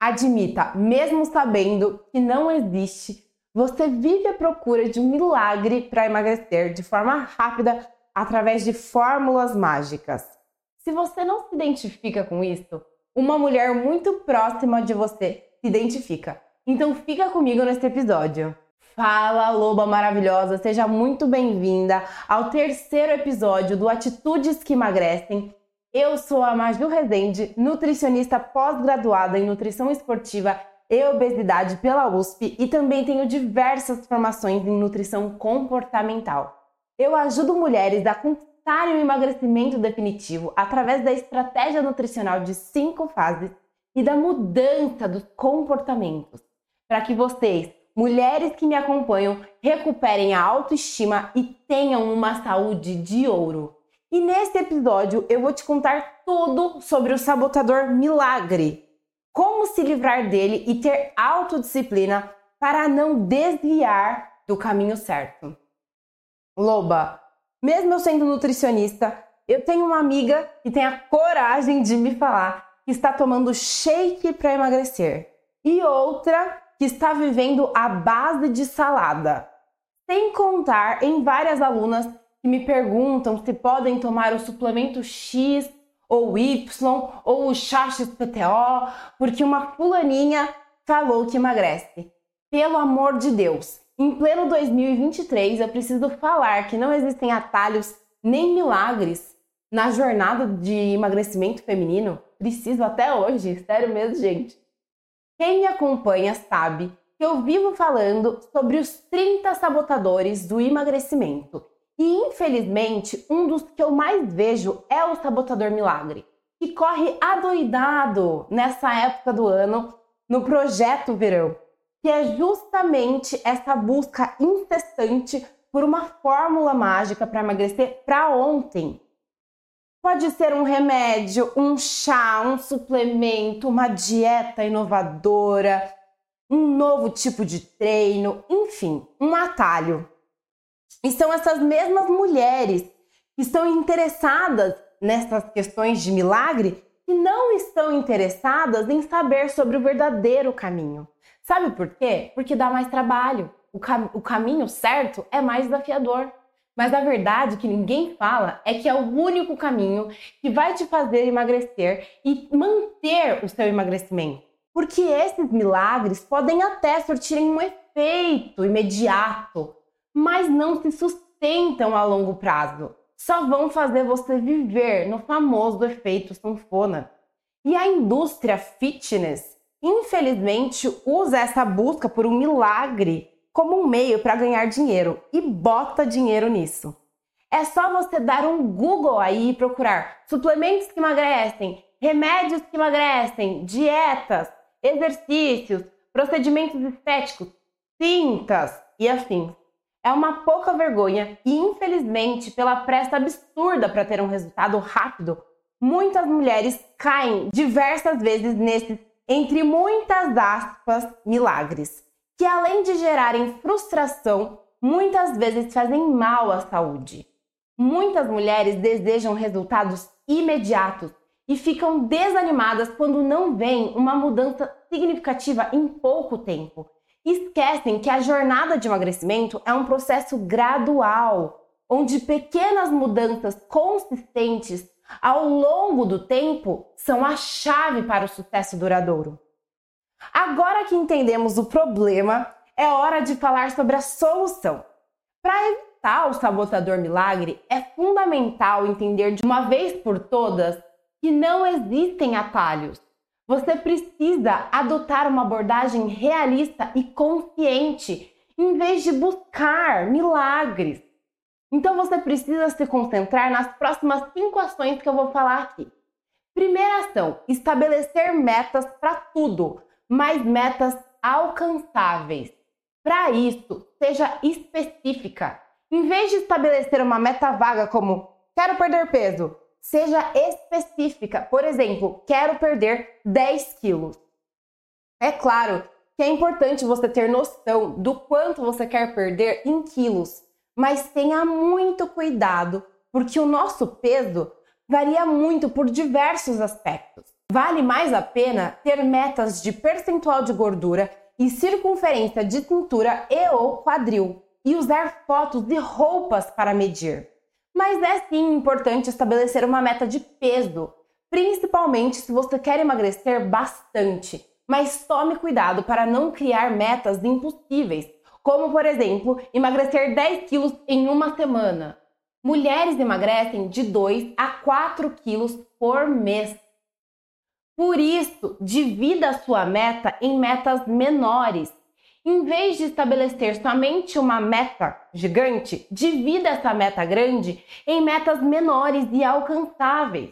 Admita, mesmo sabendo que não existe, você vive à procura de um milagre para emagrecer de forma rápida através de fórmulas mágicas. Se você não se identifica com isso, uma mulher muito próxima de você se identifica. Então fica comigo nesse episódio. Fala, loba maravilhosa, seja muito bem-vinda ao terceiro episódio do Atitudes que Emagrecem. Eu sou a Maju Rezende, nutricionista pós-graduada em nutrição esportiva e obesidade pela USP e também tenho diversas formações em nutrição comportamental. Eu ajudo mulheres a conquistarem o emagrecimento definitivo através da estratégia nutricional de cinco fases e da mudança dos comportamentos, para que vocês mulheres que me acompanham recuperem a autoestima e tenham uma saúde de ouro. E nesse episódio eu vou te contar tudo sobre o sabotador milagre, como se livrar dele e ter autodisciplina para não desviar do caminho certo. Loba, mesmo eu sendo nutricionista, eu tenho uma amiga que tem a coragem de me falar que está tomando shake para emagrecer e outra que está vivendo à base de salada. Sem contar em várias alunas que me perguntam se podem tomar o suplemento X ou Y ou o chá XPTO porque uma fulaninha falou que emagrece. Pelo amor de Deus, em pleno 2023 eu preciso falar que não existem atalhos nem milagres na jornada de emagrecimento feminino. Preciso até hoje, sério mesmo, gente. Quem me acompanha sabe que eu vivo falando sobre os 30 sabotadores do emagrecimento. E infelizmente, um dos que eu mais vejo é o sabotador milagre, que corre adoidado nessa época do ano no projeto verão, que é justamente essa busca incessante por uma fórmula mágica para emagrecer para ontem, Pode ser um remédio, um chá, um suplemento, uma dieta inovadora, um novo tipo de treino, enfim, um atalho. E são essas mesmas mulheres que estão interessadas nessas questões de milagre e não estão interessadas em saber sobre o verdadeiro caminho. Sabe por quê? Porque dá mais trabalho. O, cam o caminho certo é mais desafiador. Mas a verdade que ninguém fala é que é o único caminho que vai te fazer emagrecer e manter o seu emagrecimento. Porque esses milagres podem até surtirem um efeito imediato, mas não se sustentam a longo prazo. Só vão fazer você viver no famoso efeito sanfona. E a indústria fitness, infelizmente, usa essa busca por um milagre como um meio para ganhar dinheiro e bota dinheiro nisso. É só você dar um Google aí e procurar suplementos que emagrecem, remédios que emagrecem, dietas, exercícios, procedimentos estéticos, cintas e afins. É uma pouca vergonha e, infelizmente, pela pressa absurda para ter um resultado rápido, muitas mulheres caem diversas vezes nesses, entre muitas aspas, milagres que além de gerarem frustração, muitas vezes fazem mal à saúde. Muitas mulheres desejam resultados imediatos e ficam desanimadas quando não veem uma mudança significativa em pouco tempo. Esquecem que a jornada de emagrecimento é um processo gradual, onde pequenas mudanças consistentes ao longo do tempo são a chave para o sucesso duradouro. Agora que entendemos o problema, é hora de falar sobre a solução. Para evitar o sabotador milagre, é fundamental entender de uma vez por todas que não existem atalhos. Você precisa adotar uma abordagem realista e consciente, em vez de buscar milagres. Então você precisa se concentrar nas próximas cinco ações que eu vou falar aqui. Primeira ação: estabelecer metas para tudo mas metas alcançáveis. Para isso, seja específica. Em vez de estabelecer uma meta vaga como quero perder peso, seja específica. Por exemplo, quero perder 10 quilos. É claro que é importante você ter noção do quanto você quer perder em quilos, mas tenha muito cuidado, porque o nosso peso varia muito por diversos aspectos. Vale mais a pena ter metas de percentual de gordura e circunferência de cintura e ou quadril e usar fotos de roupas para medir. Mas é sim importante estabelecer uma meta de peso, principalmente se você quer emagrecer bastante. Mas tome cuidado para não criar metas impossíveis, como por exemplo, emagrecer 10 quilos em uma semana. Mulheres emagrecem de 2 a 4 quilos por mês. Por isso, divida a sua meta em metas menores. Em vez de estabelecer somente uma meta gigante, divida essa meta grande em metas menores e alcançáveis.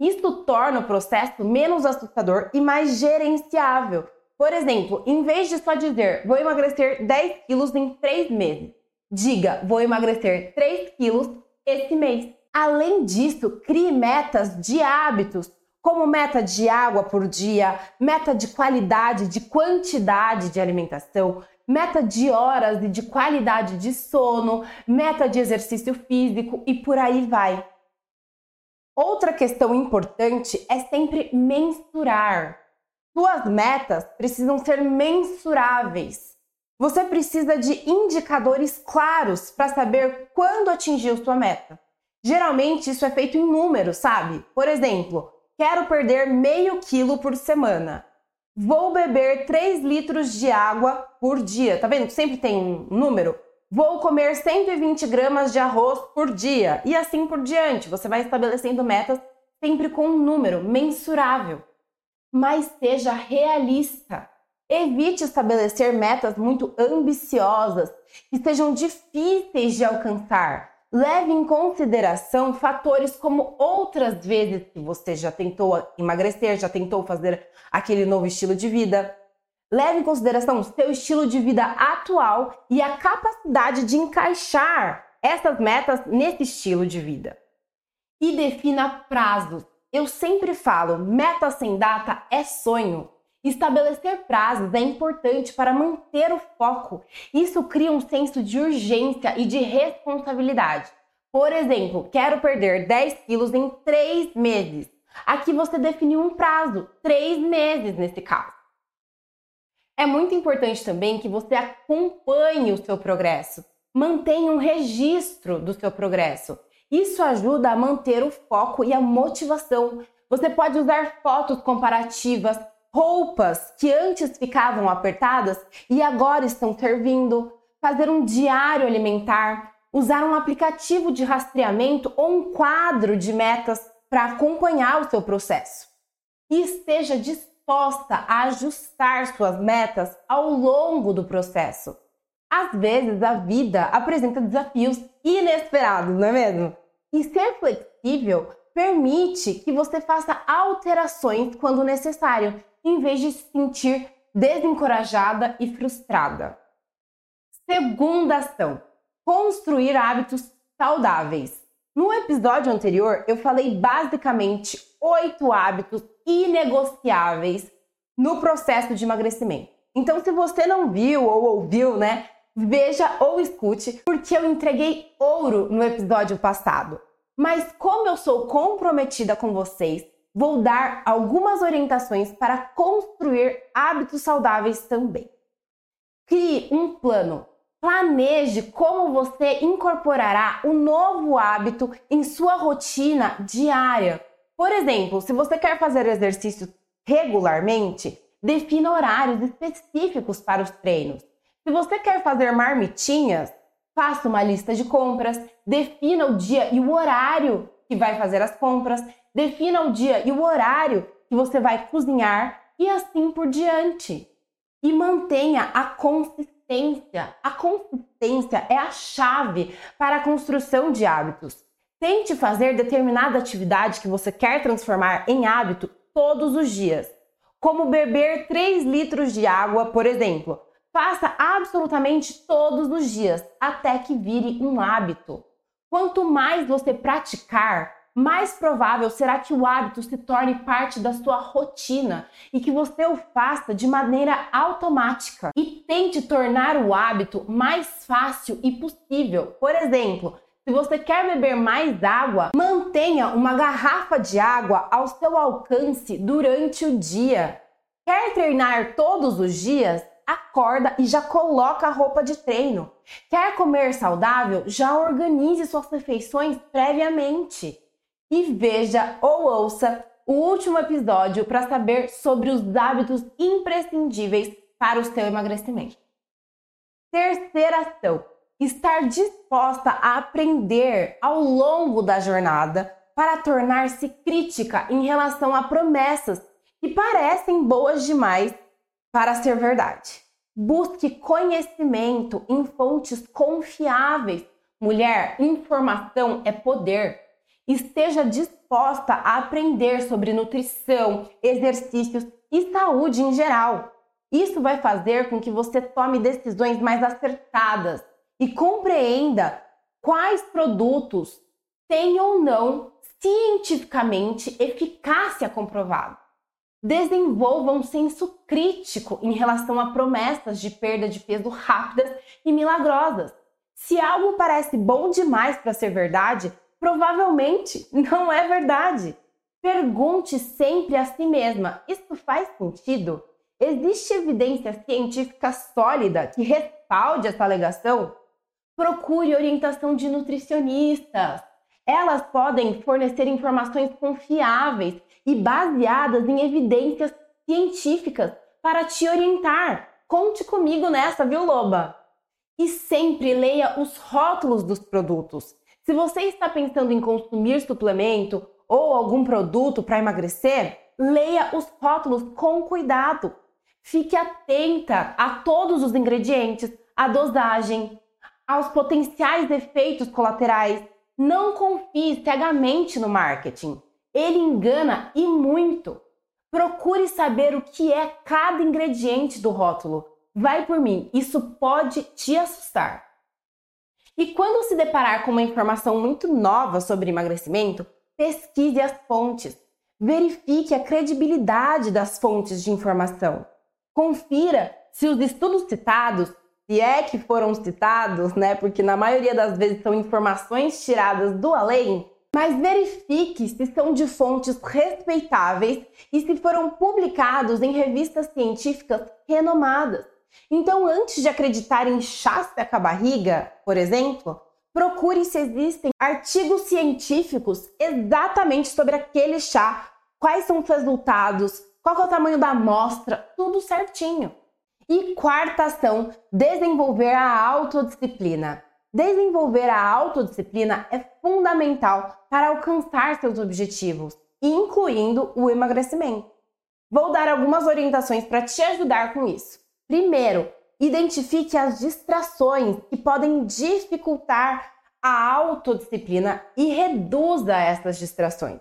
Isso torna o processo menos assustador e mais gerenciável. Por exemplo, em vez de só dizer vou emagrecer 10 quilos em 3 meses, diga vou emagrecer 3 quilos esse mês. Além disso, crie metas de hábitos como meta de água por dia, meta de qualidade, de quantidade de alimentação, meta de horas e de qualidade de sono, meta de exercício físico e por aí vai. Outra questão importante é sempre mensurar. Suas metas precisam ser mensuráveis. Você precisa de indicadores claros para saber quando atingiu sua meta. Geralmente isso é feito em números, sabe? Por exemplo, Quero perder meio quilo por semana. Vou beber 3 litros de água por dia. Tá vendo? Sempre tem um número. Vou comer 120 gramas de arroz por dia. E assim por diante. Você vai estabelecendo metas sempre com um número mensurável. Mas seja realista. Evite estabelecer metas muito ambiciosas que sejam difíceis de alcançar Leve em consideração fatores como outras vezes que você já tentou emagrecer, já tentou fazer aquele novo estilo de vida. Leve em consideração seu estilo de vida atual e a capacidade de encaixar essas metas nesse estilo de vida. E defina prazos. Eu sempre falo, meta sem data é sonho. Estabelecer prazos é importante para manter o foco. Isso cria um senso de urgência e de responsabilidade. Por exemplo, quero perder 10 quilos em 3 meses. Aqui você definiu um prazo, 3 meses nesse caso. É muito importante também que você acompanhe o seu progresso, mantenha um registro do seu progresso. Isso ajuda a manter o foco e a motivação. Você pode usar fotos comparativas, roupas que antes ficavam apertadas e agora estão servindo, fazer um diário alimentar, usar um aplicativo de rastreamento ou um quadro de metas para acompanhar o seu processo. E esteja disposta a ajustar suas metas ao longo do processo. Às vezes a vida apresenta desafios inesperados, não é mesmo? E ser flexível permite que você faça alterações quando necessário em vez de se sentir desencorajada e frustrada. Segunda ação: construir hábitos saudáveis. No episódio anterior, eu falei basicamente oito hábitos inegociáveis no processo de emagrecimento. Então, se você não viu ou ouviu, né, veja ou escute, porque eu entreguei ouro no episódio passado. Mas como eu sou comprometida com vocês vou dar algumas orientações para construir hábitos saudáveis também. Crie um plano. Planeje como você incorporará o um novo hábito em sua rotina diária. Por exemplo, se você quer fazer exercício regularmente, defina horários específicos para os treinos. Se você quer fazer marmitinhas, faça uma lista de compras, defina o dia e o horário que vai fazer as compras, defina o dia e o horário que você vai cozinhar e assim por diante. E mantenha a consistência. A consistência é a chave para a construção de hábitos. Tente fazer determinada atividade que você quer transformar em hábito todos os dias, como beber 3 litros de água, por exemplo. Faça absolutamente todos os dias até que vire um hábito. Quanto mais você praticar, mais provável será que o hábito se torne parte da sua rotina e que você o faça de maneira automática e tente tornar o hábito mais fácil e possível. Por exemplo, Se você quer beber mais água, mantenha uma garrafa de água ao seu alcance durante o dia. Quer treinar todos os dias? Acorda e já coloca a roupa de treino. Quer comer saudável? Já organize suas refeições previamente. E veja ou ouça o último episódio para saber sobre os hábitos imprescindíveis para o seu emagrecimento. Terceira ação: estar disposta a aprender ao longo da jornada para tornar-se crítica em relação a promessas que parecem boas demais para ser verdade. Busque conhecimento em fontes confiáveis. Mulher, informação é poder. Esteja disposta a aprender sobre nutrição, exercícios e saúde em geral. Isso vai fazer com que você tome decisões mais acertadas e compreenda quais produtos têm ou não cientificamente eficácia comprovada. Desenvolva um senso crítico em relação a promessas de perda de peso rápidas e milagrosas. Se algo parece bom demais para ser verdade, provavelmente não é verdade. Pergunte sempre a si mesma: isso faz sentido? Existe evidência científica sólida que respalde essa alegação? Procure orientação de nutricionistas. Elas podem fornecer informações confiáveis e baseadas em evidências científicas para te orientar. Conte comigo nessa, viu, Loba? E sempre leia os rótulos dos produtos. Se você está pensando em consumir suplemento ou algum produto para emagrecer, leia os rótulos com cuidado. Fique atenta a todos os ingredientes, a dosagem, aos potenciais efeitos colaterais. Não confie cegamente no marketing. Ele engana e muito. Procure saber o que é cada ingrediente do rótulo. Vai por mim, isso pode te assustar. E quando se deparar com uma informação muito nova sobre emagrecimento, pesquise as fontes. Verifique a credibilidade das fontes de informação. Confira se os estudos citados, se é que foram citados, né? Porque na maioria das vezes são informações tiradas do além, mas verifique se são de fontes respeitáveis e se foram publicados em revistas científicas renomadas. Então, antes de acreditar em chá seca barriga, por exemplo, procure se existem artigos científicos exatamente sobre aquele chá, quais são os resultados, qual é o tamanho da amostra, tudo certinho. E quarta ação, desenvolver a autodisciplina. Desenvolver a autodisciplina é fundamental para alcançar seus objetivos, incluindo o emagrecimento. Vou dar algumas orientações para te ajudar com isso. Primeiro, identifique as distrações que podem dificultar a autodisciplina e reduza essas distrações.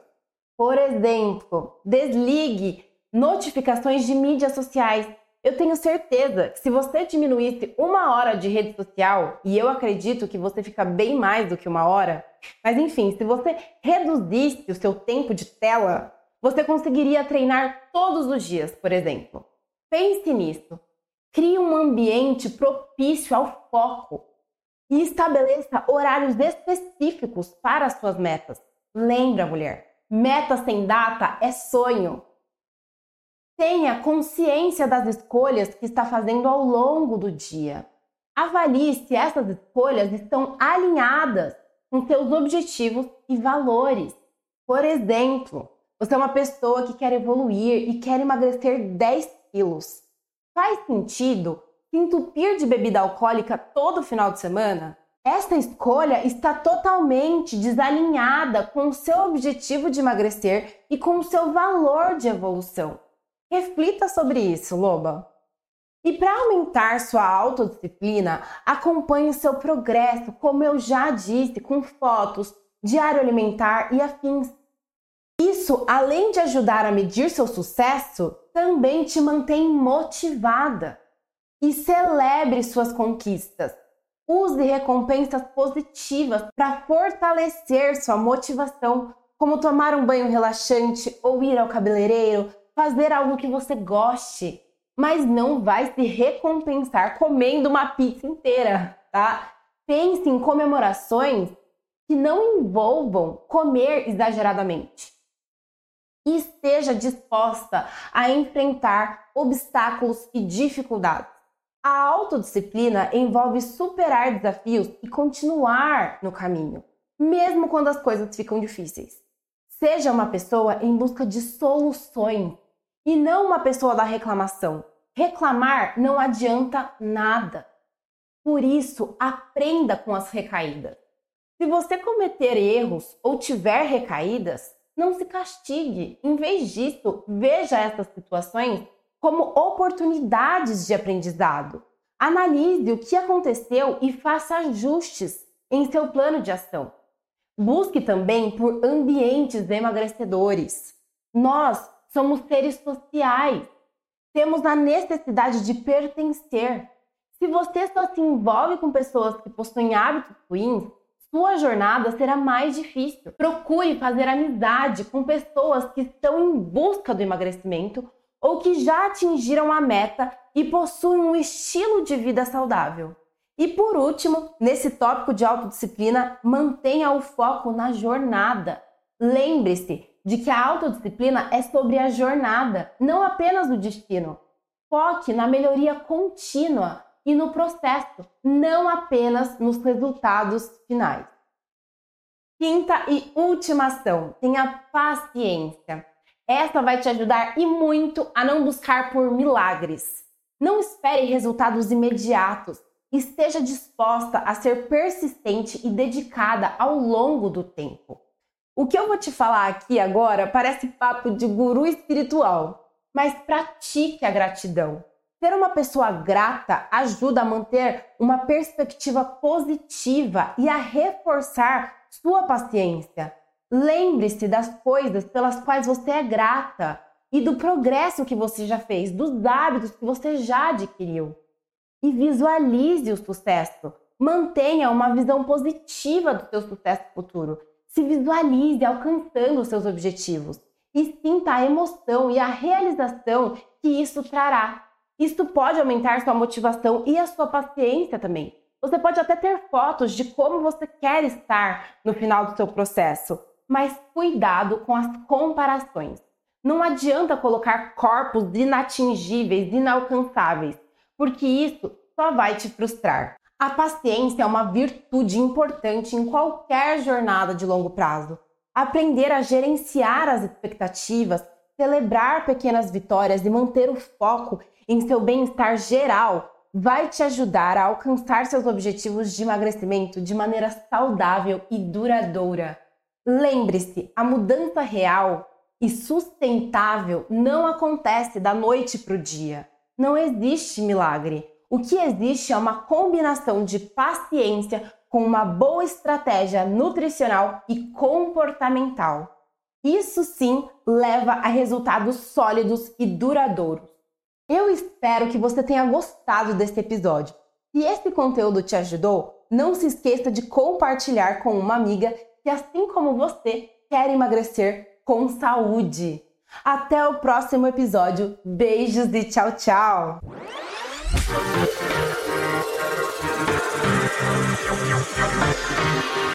Por exemplo, desligue notificações de mídias sociais. Eu tenho certeza que se você diminuísse uma hora de rede social, e eu acredito que você fica bem mais do que uma hora, mas enfim, se você reduzisse o seu tempo de tela, você conseguiria treinar todos os dias, por exemplo. Pense nisso. Crie um ambiente propício ao foco e estabeleça horários específicos para as suas metas. Lembra, mulher, meta sem data é sonho. Tenha consciência das escolhas que está fazendo ao longo do dia. Avalie se essas escolhas estão alinhadas com seus objetivos e valores. Por exemplo, você é uma pessoa que quer evoluir e quer emagrecer 10 quilos. Faz sentido se entupir de bebida alcoólica todo final de semana? Essa escolha está totalmente desalinhada com o seu objetivo de emagrecer e com o seu valor de evolução. Reflita sobre isso, loba. E para aumentar sua autodisciplina, acompanhe o seu progresso, como eu já disse, com fotos, diário alimentar e afins. Isso, além de ajudar a medir seu sucesso, também te mantém motivada. E celebre suas conquistas. Use recompensas positivas para fortalecer sua motivação, como tomar um banho relaxante ou ir ao cabeleireiro, fazer algo que você goste, mas não vai se recompensar comendo uma pizza inteira, tá? Pense em comemorações que não envolvam comer exageradamente. E esteja disposta a enfrentar obstáculos e dificuldades. A autodisciplina envolve superar desafios e continuar no caminho, mesmo quando as coisas ficam difíceis. Seja uma pessoa em busca de soluções e não uma pessoa da reclamação. Reclamar não adianta nada. Por isso, aprenda com as recaídas. Se você cometer erros ou tiver recaídas, não se castigue. Em vez disso, veja essas situações como oportunidades de aprendizado. Analise o que aconteceu e faça ajustes em seu plano de ação. Busque também por ambientes emagrecedores. Nós somos seres sociais. Temos a necessidade de pertencer. Se você só se envolve com pessoas que possuem hábitos ruins, sua jornada será mais difícil. Procure fazer amizade com pessoas que estão em busca do emagrecimento ou que já atingiram a meta e possuem um estilo de vida saudável. E por último, nesse tópico de autodisciplina, mantenha o foco na jornada. Lembre-se de que a autodisciplina é sobre a jornada, não apenas o destino. Foque na melhoria contínua e no processo, não apenas nos resultados finais. Quinta e última ação: tenha paciência. Essa vai te ajudar e muito a não buscar por milagres. Não espere resultados imediatos esteja disposta a ser persistente e dedicada ao longo do tempo. O que eu vou te falar aqui agora parece papo de guru espiritual, mas pratique a gratidão. Ser uma pessoa grata ajuda a manter uma perspectiva positiva e a reforçar sua paciência. Lembre-se das coisas pelas quais você é grata e do progresso que você já fez, dos hábitos que você já adquiriu e visualize o sucesso. Mantenha uma visão positiva do seu sucesso futuro. Se visualize alcançando os seus objetivos e sinta a emoção e a realização que isso trará. Isso pode aumentar sua motivação e a sua paciência também. Você pode até ter fotos de como você quer estar no final do seu processo, mas cuidado com as comparações. Não adianta colocar corpos inatingíveis, inalcançáveis porque isso só vai te frustrar. A paciência é uma virtude importante em qualquer jornada de longo prazo. Aprender a gerenciar as expectativas, celebrar pequenas vitórias e manter o foco em seu bem-estar geral vai te ajudar a alcançar seus objetivos de emagrecimento de maneira saudável e duradoura. Lembre-se, a mudança real e sustentável não acontece da noite para o dia. Não existe milagre. O que existe é uma combinação de paciência com uma boa estratégia nutricional e comportamental. Isso sim leva a resultados sólidos e duradouros. Eu espero que você tenha gostado desse episódio. Se esse conteúdo te ajudou, não se esqueça de compartilhar com uma amiga que, assim como você, quer emagrecer com saúde. Até o próximo episódio. Beijos e tchau, tchau!